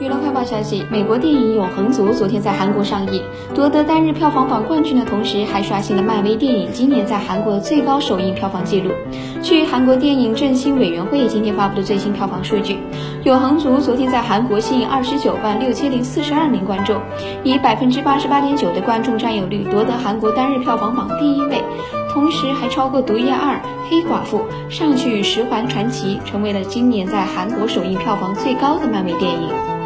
娱乐快报消息：美国电影《永恒族》昨天在韩国上映，夺得单日票房榜冠军的同时，还刷新了漫威电影今年在韩国的最高首映票房纪录。据韩国电影振兴委员会今天发布的最新票房数据，《永恒族》昨天在韩国吸引二十九万六千零四十二名观众，以百分之八十八点九的观众占有率夺得韩国单日票房榜第一位，同时还超过《毒液二》《黑寡妇》《上去十环传奇》，成为了今年在韩国首映票房最高的漫威电影。